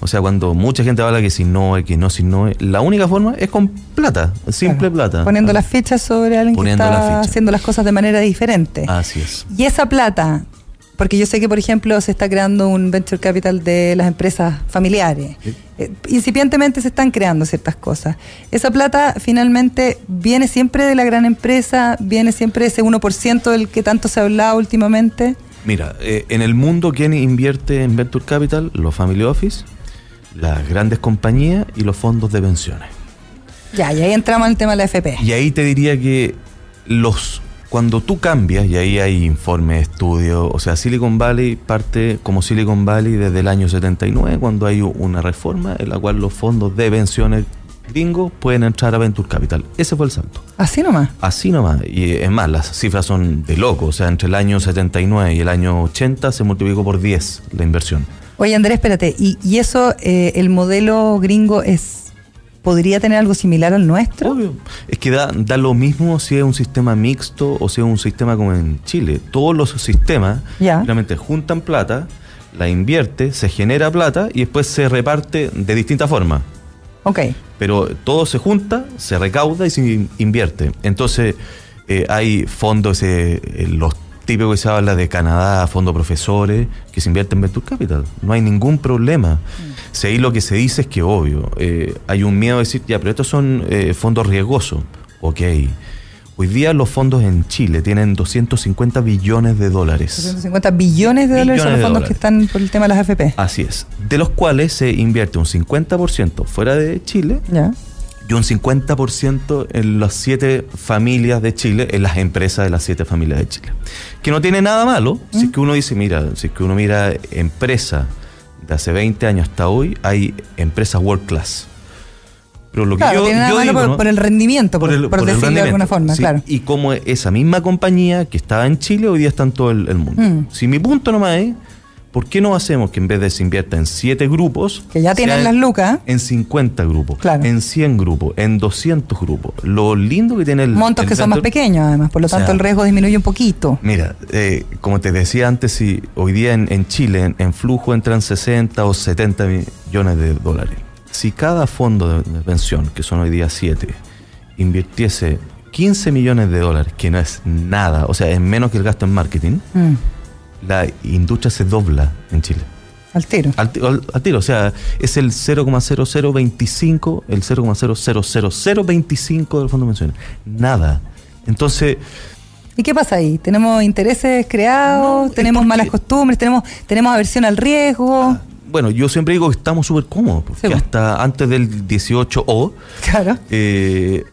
O sea, cuando mucha gente habla que si no, que no, si no, la única forma es con plata, simple Claro. plata. Poniendo las fichas sobre alguien Poniendo que está haciendo las cosas de manera diferente. Así es. Y esa plata, porque yo sé que, por ejemplo, se está creando un venture capital de las empresas familiares. Sí. Eh, incipientemente se están creando ciertas cosas. Esa plata finalmente viene siempre de la gran empresa, viene siempre de ese 1% del que tanto se ha hablado últimamente. Mira, eh, en el mundo, ¿quién invierte en Venture Capital? Los Family Office, las grandes compañías y los fondos de pensiones. Ya, y ahí entramos en el tema de la FP. Y ahí te diría que los cuando tú cambias, y ahí hay informes, estudios, o sea, Silicon Valley parte como Silicon Valley desde el año 79, cuando hay una reforma en la cual los fondos de pensiones gringos pueden entrar a Venture Capital. Ese fue el salto. Así nomás. Así nomás. Y es más, las cifras son de loco. O sea, entre el año 79 y el año 80 se multiplicó por 10 la inversión. Oye, Andrés, espérate. ¿Y, y eso, eh, el modelo gringo es podría tener algo similar al nuestro? Obvio. Es que da, da lo mismo si es un sistema mixto o si es un sistema como en Chile. Todos los sistemas Ya. realmente juntan plata, la invierte, se genera plata y después se reparte de distintas formas. Ok. Pero todo se junta, se recauda y se in- invierte. Entonces, eh, hay fondos, eh, eh, los típicos que se habla de Canadá, fondos profesores, que se invierten en Venture Capital. No hay ningún problema. Si ahí lo que se dice es que, obvio, eh, hay un miedo de decir, ya, pero estos son eh, fondos riesgosos. Ok. Hoy día los fondos en Chile tienen 250 billones de dólares. 250 billones de dólares son los fondos que están por el tema de las AFP. Así es. De los cuales se invierte un 50% fuera de Chile y un 50% en las siete familias de Chile, en las empresas de las siete familias de Chile. Que no tiene nada malo, si es que uno dice, mira, si es que uno mira empresa de hace 20 años hasta hoy, hay empresas world class. Pero lo que Claro, yo, tiene digo, por, ¿no? por el rendimiento, por, el- por el decirlo de alguna rendimiento, forma, sí. claro. Y como esa misma compañía que estaba en Chile, hoy día está en todo el, el mundo. Mm. Si mi punto nomás es, ¿por qué no hacemos que en vez de se invierta en siete grupos, Que ya tienen las lucas. En 50 grupos, Claro. en 100 grupos, en 200 grupos. Lo lindo que tiene el... Montos el que son más pequeños, además, por lo O sea, tanto el riesgo disminuye un poquito. Mira, eh, como te decía antes, si hoy día en, en Chile en, en flujo entran 60 o 70 millones de dólares. Si cada fondo de, de pensión, que son hoy día 7, invirtiese 15 millones de dólares, que no es nada, o sea, es menos que el gasto en marketing, Mm, la industria se dobla en Chile. al tiro. Al, ti- al- al tiro, o sea, es el 0,0025, el 0,00025 del fondo de pensiones. Nada. Entonces, ¿Y qué pasa ahí? ¿Tenemos intereses creados? No, ¿Tenemos porque- malas costumbres? ¿Tenemos, ¿Tenemos aversión al riesgo? bueno, yo siempre digo que estamos súper cómodos, porque Sí, hasta antes del 18O Claro. eh,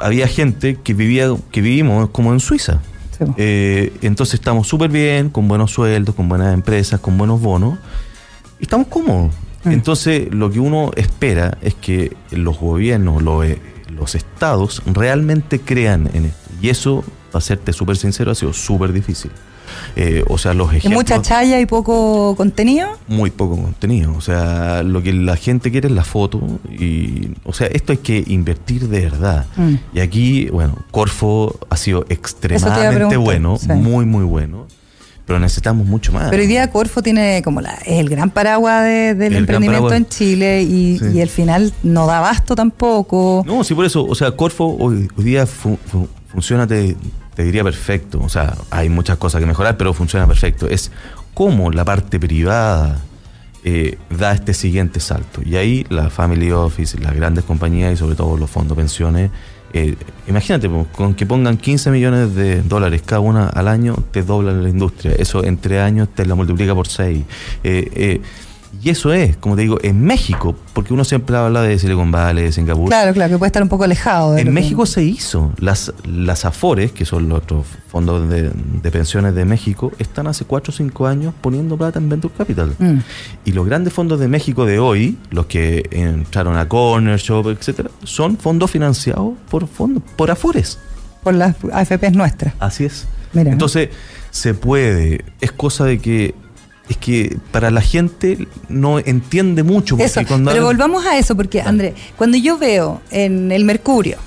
había gente que vivía, que vivimos como en Suiza. Sí. Eh, entonces estamos súper bien, con buenos sueldos, con buenas empresas, con buenos bonos, y estamos cómodos. Entonces lo que uno espera es que los gobiernos, los, eh, los estados realmente crean en esto. Y eso, para serte súper sincero, ha sido súper difícil. Eh, o sea, los ¿Y ejemplos... mucha chaya y poco contenido? muy poco contenido. O sea, lo que la gente quiere es la foto. Y, o sea, esto hay que invertir de verdad. Mm. Y aquí, bueno, Corfo ha sido extremadamente bueno, sí. muy, muy bueno. Pero necesitamos mucho más. Pero hoy día Corfo tiene como la, es el gran paraguas de- del El emprendimiento paraguas. en Chile y, Sí. y al final no da abasto tampoco. No, sí, por eso. O sea, Corfo hoy, hoy día fu- fu- funciona, te, te diría perfecto. O sea, hay muchas cosas que mejorar, pero funciona perfecto. Es cómo la parte privada eh, da este siguiente salto. Y ahí la Family Office, las grandes compañías y sobre todo los fondos pensiones. eh, imagínate, con que pongan 15 millones de dólares cada una al año, te doblan la industria. Eso en tres años te la multiplica por seis. Eh, eh, y eso es, como te digo, en México, porque uno siempre habla de Silicon Valley, de Singapur. Claro, claro, que puede estar un poco alejado. de En que- México se hizo. Las, las AFORES, que son los otros fondos de, de pensiones de México, están hace 4 o 5 años poniendo plata en Venture Capital. Mm. Y los grandes fondos de México de hoy, los que entraron a Corner Shop, etcétera, son fondos financiados por fondos, por AFORES. Por las AFPs nuestras. Así es. Mira. Entonces, se puede. Es cosa de que. Es que para la gente no entiende mucho. porque Eso, cuando pero hablan- volvamos a eso, porque André, cuando yo veo en el Mercurio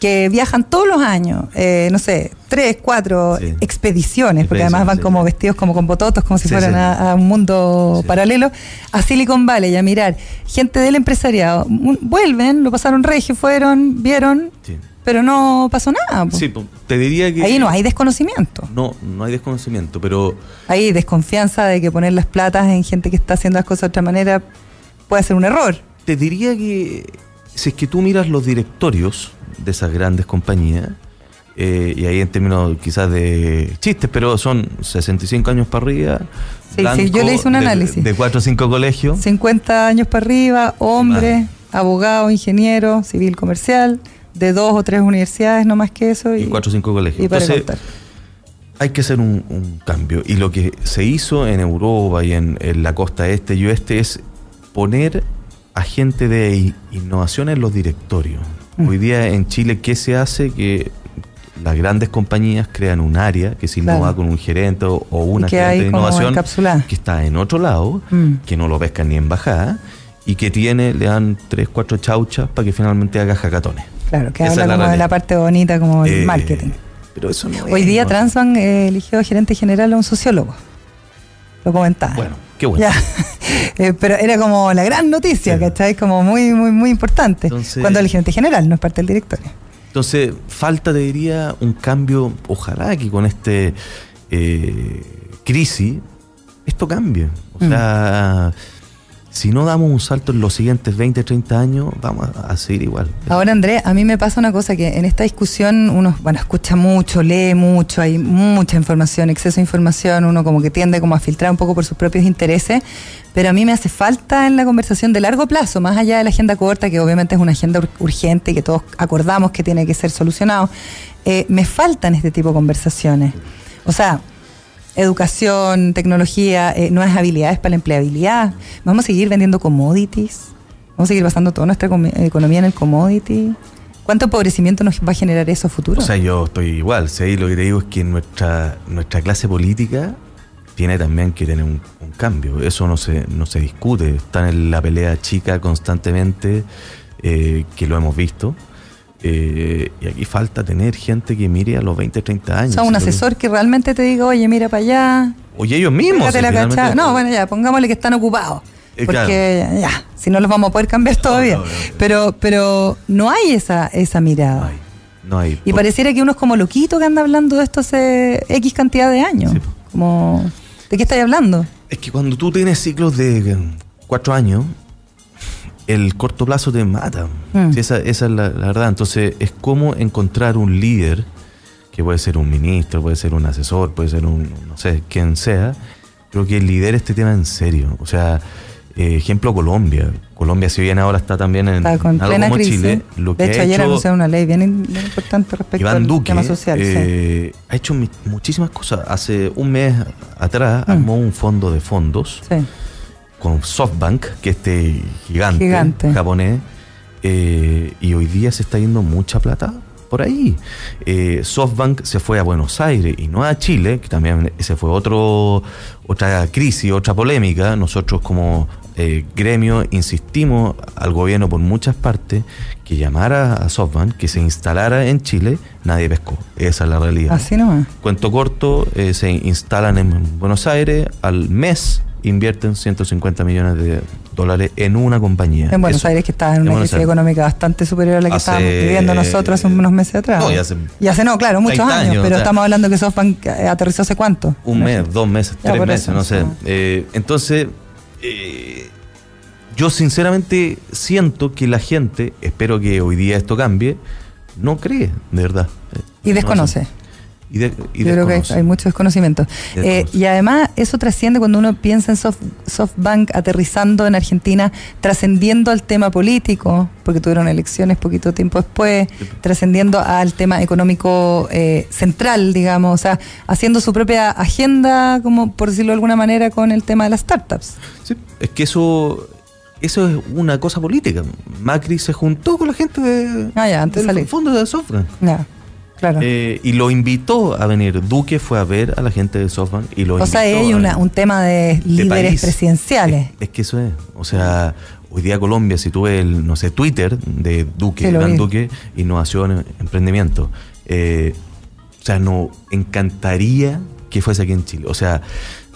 que viajan todos los años, eh, no sé, tres, cuatro Sí. expediciones, porque además van sí. como vestidos como con bototos, como si Sí, fueran a, a un mundo paralelo, a Silicon Valley a mirar gente del empresariado, vuelven, lo pasaron regio, fueron, vieron, Sí. Pero no pasó nada. po. Sí, te diría que. Ahí no hay desconocimiento. No, no hay desconocimiento, pero. Hay desconfianza de que poner las platas en gente que está haciendo las cosas de otra manera puede ser un error. Te diría que si es que tú miras los directorios de esas grandes compañías, eh, y ahí en términos quizás de chistes, pero son 65 años para arriba. Sí, sí, yo le hice un análisis. De 4 o 5 colegios. 50 años para arriba, hombre, abogado, ingeniero, civil, comercial, de dos o tres universidades, no más que eso. Y 4 o 5 colegios. y para Entonces, contar. hay que hacer un, un cambio. Y lo que se hizo en Europa y en, en la costa este y oeste es poner a gente de innovación en los directorios. Mm. Hoy día en Chile, ¿qué se hace? Que las grandes compañías crean un área que se innova Claro. con un gerente o, una gerente de innovación que está en otro lado, Mm. que no lo pescan ni en bajada y que tiene, le dan tres, cuatro chauchas para que finalmente haga jacatones. Claro, que Esa habla como de la parte bonita, como el Eh, marketing. Pero eso no Hoy es, día ¿no? Transbank eh, eligió gerente general a un sociólogo. Lo comentaba. Bueno, qué bueno. Eh, pero era como la gran noticia, Sí. ¿cachai? Como muy, muy, muy importante. Entonces- Cuando el gerente general no es parte del directorio. Entonces, falta, te diría, un cambio, ojalá que con este crisis, esto cambie. O Mm. sea, si no damos un salto en los siguientes 20, 30 años, vamos a, seguir igual. Ahora, Andrés, a mí me pasa una cosa que en esta discusión uno, bueno, escucha mucho, lee mucho, hay mucha información, exceso de información, uno como que tiende como a filtrar un poco por sus propios intereses, pero a mí me hace falta en la conversación de largo plazo, más allá de la agenda corta, que obviamente es una agenda ur- urgente y que todos acordamos que tiene que ser solucionado, eh, me faltan este tipo de conversaciones. O sea, educación, tecnología, eh, nuevas habilidades para la empleabilidad. Vamos a seguir vendiendo commodities. Vamos a seguir basando toda nuestra economía en el commodity. ¿Cuánto empobrecimiento nos va a generar eso futuro? O sea, yo estoy igual. Ahí lo que te digo es que nuestra, nuestra clase política tiene también que tener un, un cambio. Eso no se, no se discute. Están en la pelea chica constantemente, eh, que lo hemos visto. Eh, y aquí falta tener gente que mire a los 20, 30 años. o sea, un asesor que realmente te diga, oye, mira para allá. Oye, ellos mismos. si la. No, bueno, ya, pongámosle que están ocupados. Eh, Porque ya, si no los vamos a poder cambiar todavía. no, no. Pero, pero no hay esa, esa mirada. No hay. No hay. Y pareciera que uno es como loquito que anda hablando de esto hace X cantidad de años. Sí. Como, ¿de qué estáis hablando? Es que cuando tú tienes ciclos de eh, cuatro años, el corto plazo te mata. Mm. Sí, esa, esa es la, la verdad. Entonces, es como encontrar un líder, que puede ser un ministro, puede ser un asesor, puede ser un, no sé, quien sea, pero que lidere este tema en serio. O sea, eh, ejemplo Colombia. Colombia, si bien ahora está también en Está con algo plena como crisis. Chile, lo que de hecho, ha ayer hecho una ley bien, bien importante respecto Iván al Duque tema social. sí. eh, ha hecho muchísimas cosas. Hace un mes atrás Mm. armó un fondo de fondos Sí. Con SoftBank, que este gigante, Gigante. japonés, eh, y hoy día se está yendo mucha plata por ahí. Eh, SoftBank se fue a Buenos Aires y no a Chile, que también ese fue otro otra crisis, otra polémica. Nosotros como eh, gremio insistimos al gobierno por muchas partes que llamara a SoftBank, que se instalara en Chile, nadie pescó. Esa es la realidad. Así nomás. Cuento corto, eh, se instalan en Buenos Aires, al mes invierten 150 millones de dólares en una compañía. En Buenos Eso. Aires, que estaba en una crisis económica bastante superior a la que Hace- estábamos viviendo nosotros hace unos meses atrás. No, ya hace- Ya hace, no, claro, muchos 30 años, años, pero estamos hablando que SoftBank eh, aterrizó hace cuánto. Un mes, dos meses, Ya, tres meses, eso, no sé. Eh, entonces, eh, yo sinceramente siento que la gente, espero que hoy día esto cambie, no cree, de verdad. Y no desconoce. Y, de- y Yo creo que hay, mucho desconocimiento. Y Eh, y además eso trasciende cuando uno piensa en Soft- SoftBank aterrizando en Argentina, trascendiendo al tema político, porque tuvieron elecciones poquito tiempo después, trascendiendo al tema económico eh, central, digamos, o sea, haciendo su propia agenda, como por decirlo de alguna manera, con el tema de las startups. Sí, es que eso, eso es una cosa política. Macri se juntó con la gente de, Ah, ya, antes de del salir. fondo de SoftBank. Ya, claro. Eh, y lo invitó a venir. Duque fue a ver a la gente de SoftBank y lo o sea, invitó hay a una- venir. un tema de De líderes presidenciales. Es, es que eso es. O sea, hoy día Colombia, si tú ves el, no sé, Twitter de Duque, Sí, Iván vi. Duque, innovación, em- emprendimiento. Eh, o sea, nos encantaría que fuese aquí en Chile. O sea,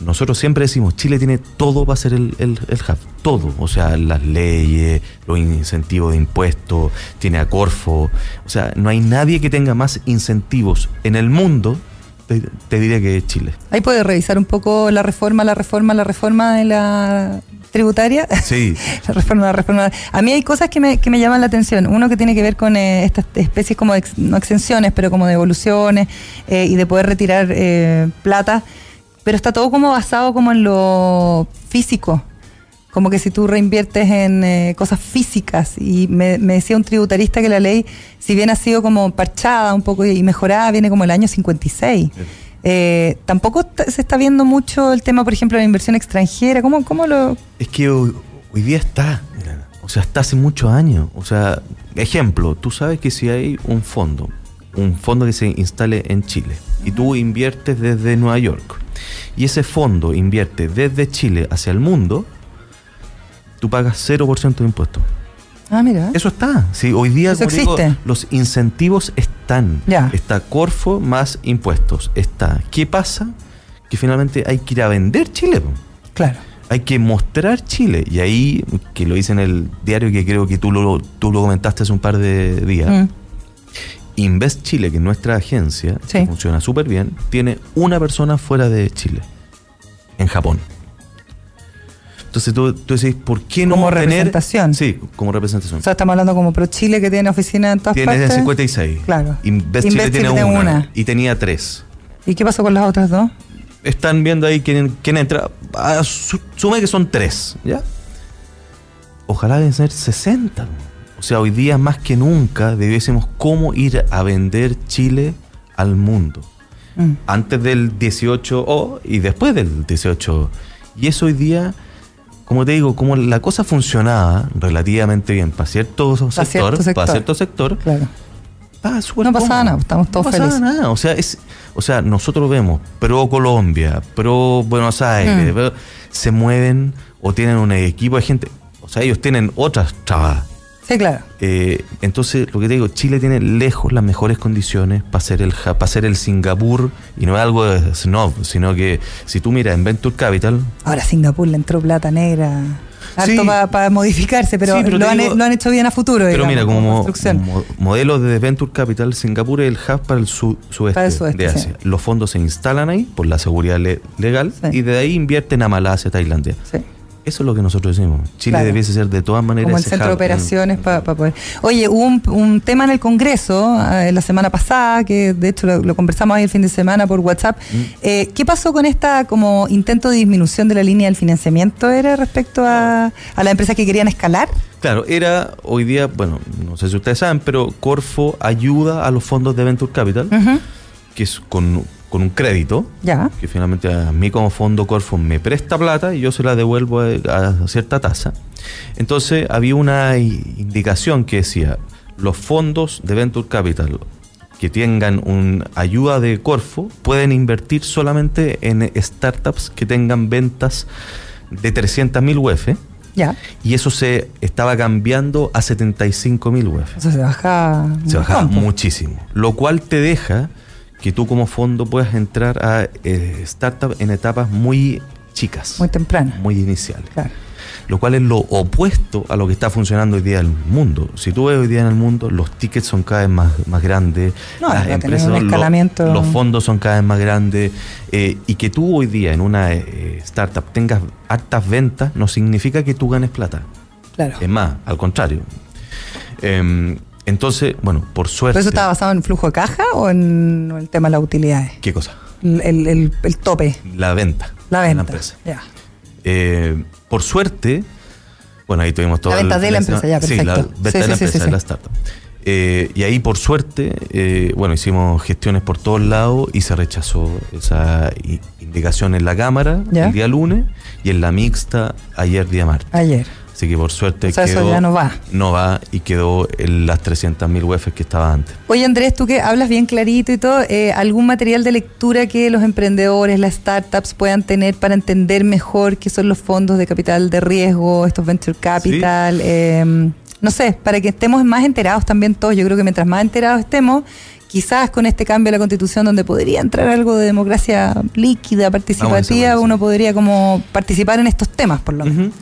nosotros siempre decimos, Chile tiene todo para ser el, el, el hub, todo. O sea, las leyes, los incentivos de impuestos, tiene a Corfo. O sea, no hay nadie que tenga más incentivos en el mundo te, te diría que es Chile. Ahí puede revisar un poco la reforma, la reforma, la reforma de la tributaria. Sí. la reforma, la reforma. A mí hay cosas que me, que me llaman la atención. Uno que tiene que ver con eh, estas especies como, de ex- no exenciones, pero como devoluciones eh, y de poder retirar eh, plata. Pero está todo como basado como en lo físico. Como que si tú reinviertes en eh, cosas físicas. Y me, me decía un tributarista que la ley, si bien ha sido como parchada un poco y mejorada, viene como el año 56. Eh, tampoco se está viendo mucho el tema, por ejemplo, de la inversión extranjera. ¿Cómo, cómo lo...? Es que hoy, hoy día está, o sea, está hace muchos años. O sea, ejemplo, tú sabes que si hay un fondo, un fondo que se instale en Chile, y tú inviertes desde Nueva York, y ese fondo invierte desde Chile hacia el mundo, tú pagas 0% de impuestos. Ah, mira. Eso está. Sí, hoy día Eso digo, los incentivos están. Ya. Está Corfo más impuestos. Está. ¿Qué pasa? Que finalmente hay que ir a vender Chile. Claro. Hay que mostrar Chile. Y ahí, que lo hice en el diario que creo que tú lo, tú lo comentaste hace un par de días. Mm. Invest Chile, que es nuestra agencia, Sí. que funciona súper bien, tiene una persona fuera de Chile, en Japón. Entonces tú, tú decís, ¿por qué no Como tener... representación. Sí, como representación. O sea, estamos hablando como Pro Chile que tiene oficina en todas Tiene partes. 56. Claro. Invest, Invest Chile tiene una, una. Y tenía tres. ¿Y qué pasó con las otras dos? Están viendo ahí quién, quién entra. Ah, su- Sume que son tres, ¿ya? Ojalá deben ser 60. O sea, hoy día más que nunca debiésemos cómo ir a vender Chile al mundo. Mm. Antes del 18O y después del 18O. Y eso hoy día, como te digo, como la cosa funcionaba relativamente bien para cierto sector, cierto sector. para cierto sector, Claro. súper No cómodo. nada, estamos todos no felices. nada. O sea, es, o sea, nosotros vemos pro Colombia, pro Buenos Aires, Mm. pro- se mueven o tienen un equipo de gente. O sea, ellos tienen otras trabas. Sí, claro. Eh, entonces, lo que te digo, Chile tiene lejos las mejores condiciones para ser el para ser el Singapur y no es algo de snob, sino que si tú miras en Venture Capital, Ahora Singapur le entró plata negra. Harto Sí. para modificarse, pero, Sí, pero lo, han, digo- lo han hecho bien a futuro. Pero digamos, mira, como, construcción. mo- modelo de Venture Capital, Singapur es el hub para el su- sudeste, Para el sudeste, de Asia. Los fondos se instalan ahí por la seguridad le- legal y de ahí invierten a Malasia, Tailandia. Sí. Eso es lo que nosotros decimos. Chile Claro. debiese ser de todas maneras Como el centro de operaciones para poder. Oye, hubo un, un tema en el Congreso eh, la semana pasada, que de hecho lo, lo conversamos ahí el fin de semana por WhatsApp. Mm. Eh, ¿Qué pasó con esta como intento de disminución de la línea del financiamiento? ¿Era respecto a, a las empresas que querían escalar? Claro, era hoy día, bueno, no sé si ustedes saben, pero Corfo ayuda a los fondos de Venture Capital, que es con, con un crédito, Ya. que finalmente a mí como fondo Corfo me presta plata y yo se la devuelvo a, cierta tasa. Entonces había una indicación que decía, los fondos de Venture Capital que tengan una ayuda de Corfo pueden invertir solamente en startups que tengan ventas de 300.000 UF Ya. y eso se estaba cambiando a 75.000 UF. O sea, se baja. Se po. muchísimo. Lo cual te deja que tú como fondo puedas entrar a eh, startups en etapas muy chicas, Muy temprano. muy iniciales. Claro. Lo cual es lo opuesto a lo que está funcionando hoy día en el mundo. Si tú ves hoy día en el mundo, los tickets son cada vez más, más grandes, No, las empresas, un escalamiento. los fondos son cada vez más grandes, eh, y que tú hoy día en una eh, startup tengas hartas ventas no significa que tú ganes plata. Claro. Es más, al contrario. Em, entonces, bueno, por suerte. ¿Pero eso estaba basado en flujo de caja o en el tema de las utilidades? ¿Qué cosa? El, el- el- tope, La venta. la de venta. empresa. Ya. Eh, por suerte, bueno, ahí tuvimos todo. La el venta de la empresa, ya, Sí, la perfecto. venta Sí, de la sí, sí, empresa, sí, de la startup. Eh, y ahí, por suerte, eh, bueno, hicimos gestiones por todos lados y se rechazó esa indicación en la Cámara Ya. el día lunes y en la mixta ayer día martes. Ayer. Así que por suerte O sea, eso quedó- ya no va. No va y quedó en las 300.000 UF que estaba antes. Oye Andrés, tú que hablas bien clarito y todo, eh, ¿algún material de lectura que los emprendedores, las startups puedan tener para entender mejor qué son los fondos de capital de riesgo, estos venture capital? eh, no sé, para que estemos más enterados también todos. Yo creo que mientras más enterados estemos, quizás con este cambio de la constitución donde podría entrar algo de democracia líquida, participativa, Vamos, uno podría como participar en estos temas por lo menos. Ujú.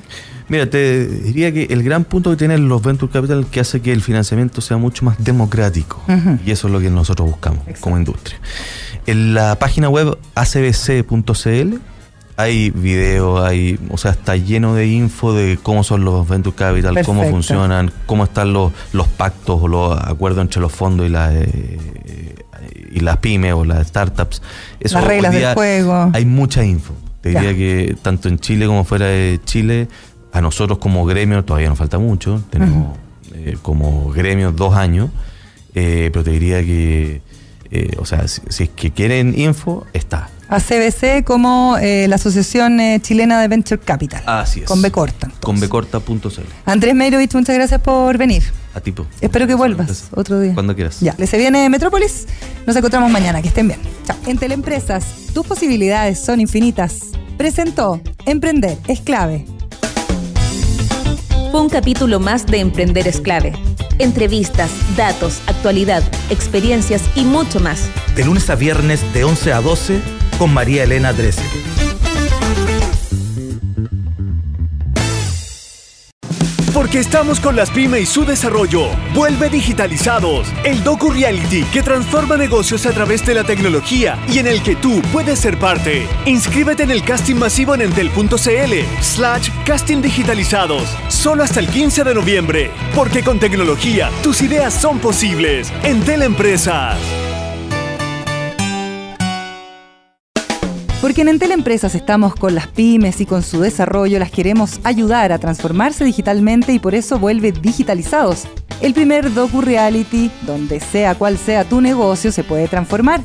Mira, te diría que el gran punto que tienen los Venture Capital que hace que el financiamiento sea mucho más democrático. Y eso es lo que nosotros buscamos Exacto. como industria. En la página web acbc.cl hay video, hay, o sea, está lleno de info de cómo son los Venture Capital, cómo funcionan, cómo están los, los pactos o los acuerdos entre los fondos y las eh, y las pymes o las startups. Eso Las reglas del juego. Hay mucha info. Te Ya. diría que tanto en Chile como fuera de Chile, a nosotros como gremio todavía nos falta mucho. Tenemos eh, como gremio dos años, eh, pero te diría que, eh, o sea, si, si es que quieren info, está. ACBC como eh, la Asociación Chilena de Venture Capital. Así es. Con B corta. Con becorta.cl. Andrés Meirovich, muchas gracias por venir. A tipo. Espero que vuelvas Gracias. otro día. Cuando quieras. Ya, les se viene Metrópolis. Nos encontramos mañana. Que estén bien. Chao. En Teleempresas, tus posibilidades son infinitas. Presentó Emprender es clave. Fue un capítulo más de Emprender es clave. Entrevistas, datos, actualidad, experiencias y mucho más. De lunes a viernes de 11 a 12 con María Elena Drese. Porque estamos con las pymes y su desarrollo. Vuelve digitalizados. El Docu Reality que transforma negocios a través de la tecnología y en el que tú puedes ser parte. Inscríbete en el casting masivo en entel.cl slash casting digitalizados. Solo hasta el 15 de noviembre. Porque con tecnología tus ideas son posibles. Entel Empresas. Porque en Entel Empresas estamos con las pymes y con su desarrollo las queremos ayudar a transformarse digitalmente y por eso vuelve Digitalizados. El primer docu-reality donde sea cual sea tu negocio se puede transformar.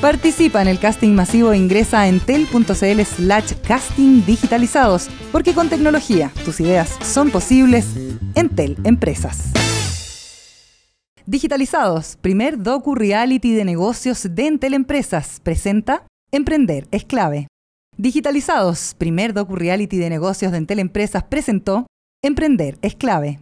Participa en el casting masivo e ingresa a entel.cl slash casting digitalizados. Porque con tecnología tus ideas son posibles. Entel Empresas. Digitalizados, primer docu-reality de negocios de Entel Empresas, presenta Emprender es clave. Digitalizados, primer docu-reality de negocios de Empresas presentó Emprender es clave.